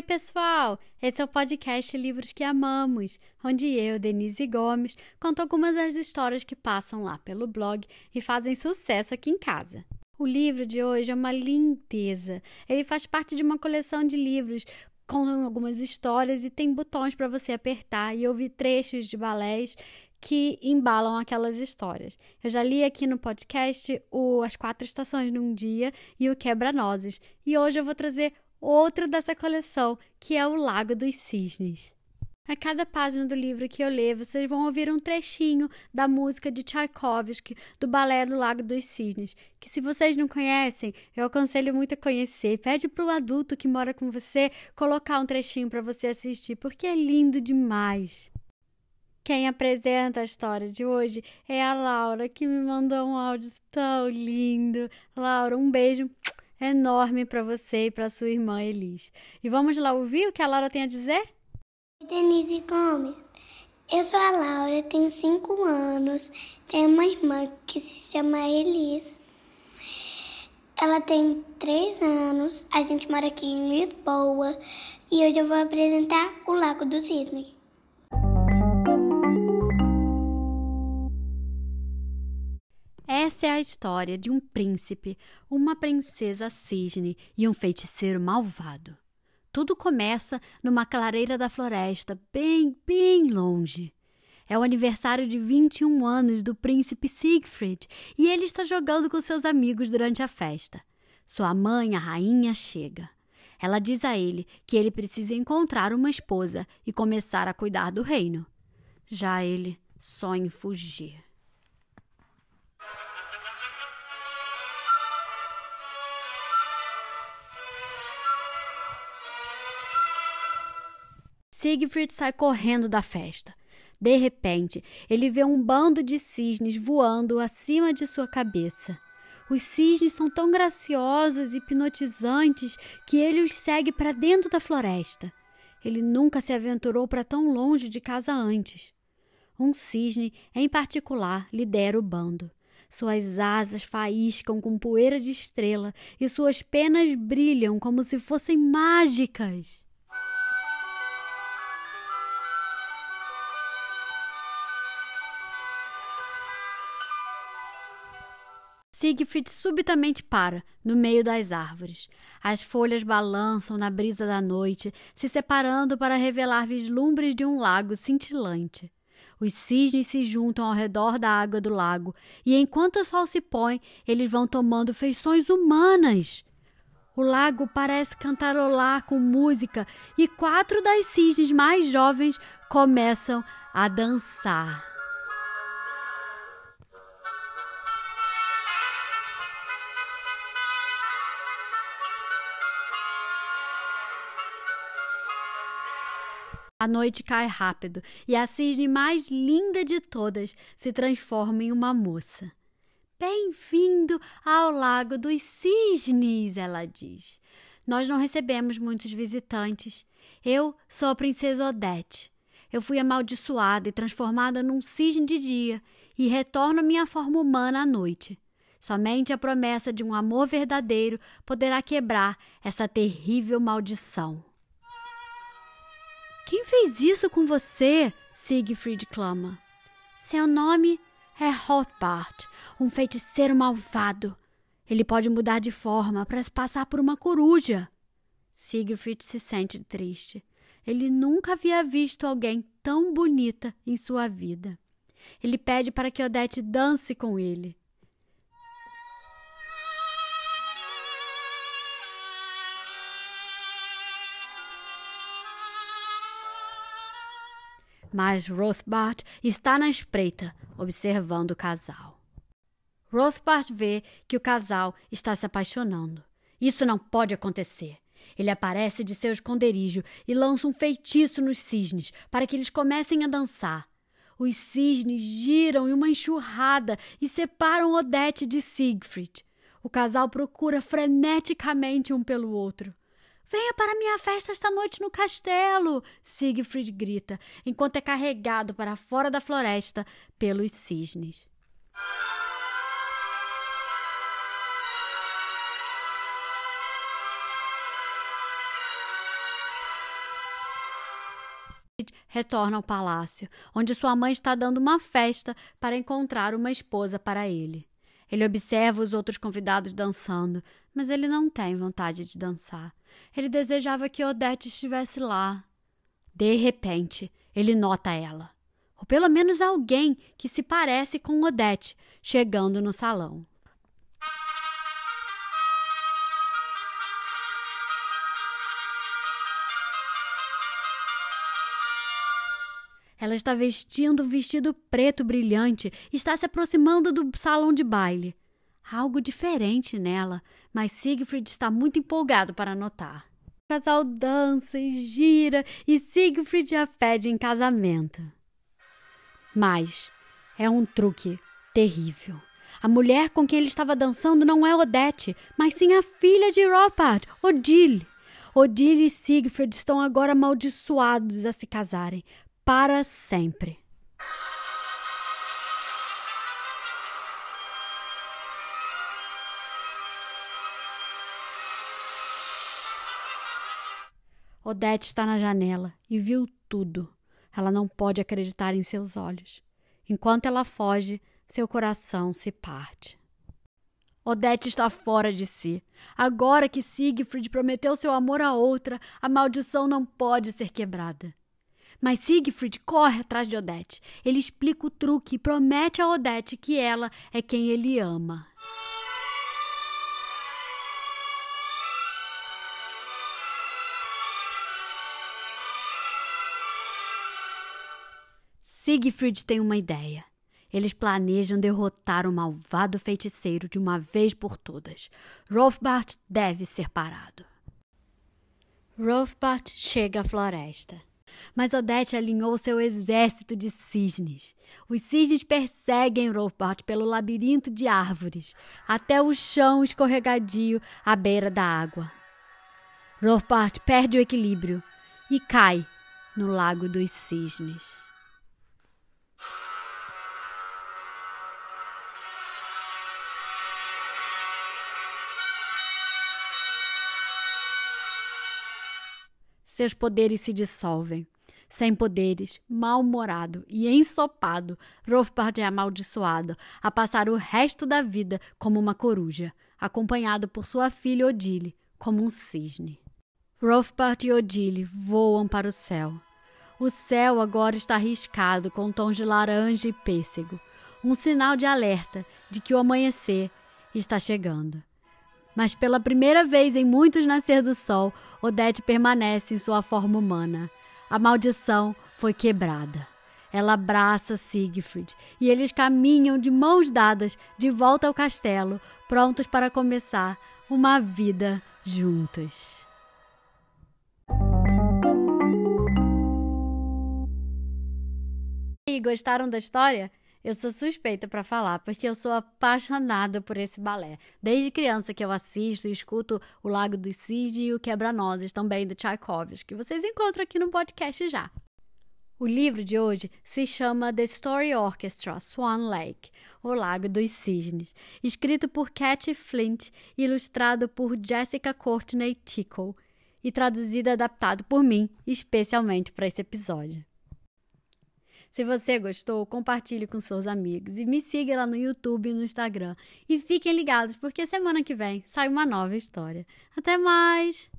Oi, pessoal! Esse é o podcast Livros que Amamos, onde eu, Denise Gomes, conto algumas das histórias que passam lá pelo blog e fazem sucesso aqui em casa. O livro de hoje é uma lindeza. Ele faz parte de uma coleção de livros com algumas histórias e tem botões para você apertar e ouvir trechos de balés que embalam aquelas histórias. Eu já li aqui no podcast o As Quatro Estações num Dia e o Quebra-Nozes, e hoje eu vou trazer outro dessa coleção, que é o Lago dos Cisnes. A cada página do livro que eu ler, vocês vão ouvir um trechinho da música de Tchaikovsky, do Balé do Lago dos Cisnes, que se vocês não conhecem, eu aconselho muito a conhecer. Pede para o adulto que mora com você colocar um trechinho para você assistir, porque é lindo demais. Quem apresenta a história de hoje é a Laura, que me mandou um áudio tão lindo. Laura, um beijo enorme para você e para sua irmã Elis. E vamos lá ouvir o que a Laura tem a dizer? Denise Gomes. Eu sou a Laura, tenho cinco anos, tenho uma irmã que se chama Elis. Ela tem três anos, a gente mora aqui em Lisboa e hoje eu vou apresentar o Lago do Cisne. Essa é a história de um príncipe, uma princesa cisne e um feiticeiro malvado. Tudo começa numa clareira da floresta, bem, bem longe. É o aniversário de 21 anos do príncipe Siegfried e ele está jogando com seus amigos durante a festa. Sua mãe, a rainha, chega. Ela diz a ele que ele precisa encontrar uma esposa e começar a cuidar do reino. Já ele sonha em fugir. Siegfried sai correndo da festa. De repente, ele vê um bando de cisnes voando acima de sua cabeça. Os cisnes são tão graciosos e hipnotizantes que ele os segue para dentro da floresta. Ele nunca se aventurou para tão longe de casa antes. Um cisne, em particular, lidera o bando. Suas asas faiscam com poeira de estrela e suas penas brilham como se fossem mágicas. Siegfried subitamente para, no meio das árvores. As folhas balançam na brisa da noite, se separando para revelar vislumbres de um lago cintilante. Os cisnes se juntam ao redor da água do lago, e enquanto o sol se põe, eles vão tomando feições humanas. O lago parece cantarolar com música, e quatro das cisnes mais jovens começam a dançar. A noite cai rápido e a cisne mais linda de todas se transforma em uma moça. Bem-vindo ao Lago dos Cisnes, ela diz. Nós não recebemos muitos visitantes. Eu sou a princesa Odete. Eu fui amaldiçoada e transformada num cisne de dia e retorno à minha forma humana à noite. Somente a promessa de um amor verdadeiro poderá quebrar essa terrível maldição. Quem fez isso com você? Siegfried clama. Seu nome é Rothbart, um feiticeiro malvado. Ele pode mudar de forma para se passar por uma coruja. Siegfried se sente triste. Ele nunca havia visto alguém tão bonita em sua vida. Ele pede para que Odete dance com ele. Mas Rothbard está na espreita, observando o casal. Rothbard vê que o casal está se apaixonando. Isso não pode acontecer. Ele aparece de seu esconderijo e lança um feitiço nos cisnes para que eles comecem a dançar. Os cisnes giram em uma enxurrada e separam Odete de Siegfried. O casal procura freneticamente um pelo outro. Venha para minha festa esta noite no castelo! Siegfried grita, enquanto é carregado para fora da floresta pelos cisnes. retorna ao palácio, onde sua mãe está dando uma festa para encontrar uma esposa para ele. Ele observa os outros convidados dançando, mas ele não tem vontade de dançar. Ele desejava que Odette estivesse lá. De repente, ele nota ela, ou pelo menos alguém que se parece com Odette, chegando no salão. Ela está vestindo um vestido preto brilhante e está se aproximando do salão de baile. Algo diferente nela, mas Siegfried está muito empolgado para notar. O casal dança e gira e Siegfried a pede em casamento. Mas é um truque terrível. A mulher com quem ele estava dançando não é Odette, mas sim a filha de Ropard, Odile. Odile e Siegfried estão agora amaldiçoados a se casarem, para sempre. Odete está na janela e viu tudo. Ela não pode acreditar em seus olhos. Enquanto ela foge, seu coração se parte. Odete está fora de si. Agora que Siegfried prometeu seu amor a outra, a maldição não pode ser quebrada. Mas Siegfried corre atrás de Odette. Ele explica o truque e promete a Odette que ela é quem ele ama. Siegfried tem uma ideia. Eles planejam derrotar o malvado feiticeiro de uma vez por todas. Rolfbart deve ser parado. Rolfbart chega à floresta. Mas Odete alinhou seu exército de cisnes. Os cisnes perseguem Rolfbart pelo labirinto de árvores, até o chão escorregadio à beira da água. Rolfbart perde o equilíbrio e cai no Lago dos Cisnes. Seus poderes se dissolvem. Sem poderes, mal-humorado e ensopado, Rolfbard é amaldiçoado a passar o resto da vida como uma coruja, acompanhado por sua filha Odile, como um cisne. Rolfbard e Odile voam para o céu. O céu agora está riscado com tons de laranja e pêssego, um sinal de alerta de que o amanhecer está chegando. Mas pela primeira vez em muitos nascer do sol, Odete permanece em sua forma humana. A maldição foi quebrada. Ela abraça Siegfried e eles caminham de mãos dadas de volta ao castelo, prontos para começar uma vida juntos. E gostaram da história? Eu sou suspeita para falar, porque eu sou apaixonada por esse balé. Desde criança que eu assisto e escuto O Lago dos Cisnes e o Quebra-Nozes, também do Tchaikovsky, que vocês encontram aqui no podcast já. O livro de hoje se chama The Story Orchestra Swan Lake, O Lago dos Cisnes, escrito por Cathy Flint e ilustrado por Jessica Courtney Tickle, e traduzido e adaptado por mim, especialmente para esse episódio. Se você gostou, compartilhe com seus amigos e me siga lá no YouTube e no Instagram. E fiquem ligados, porque semana que vem sai uma nova história. Até mais!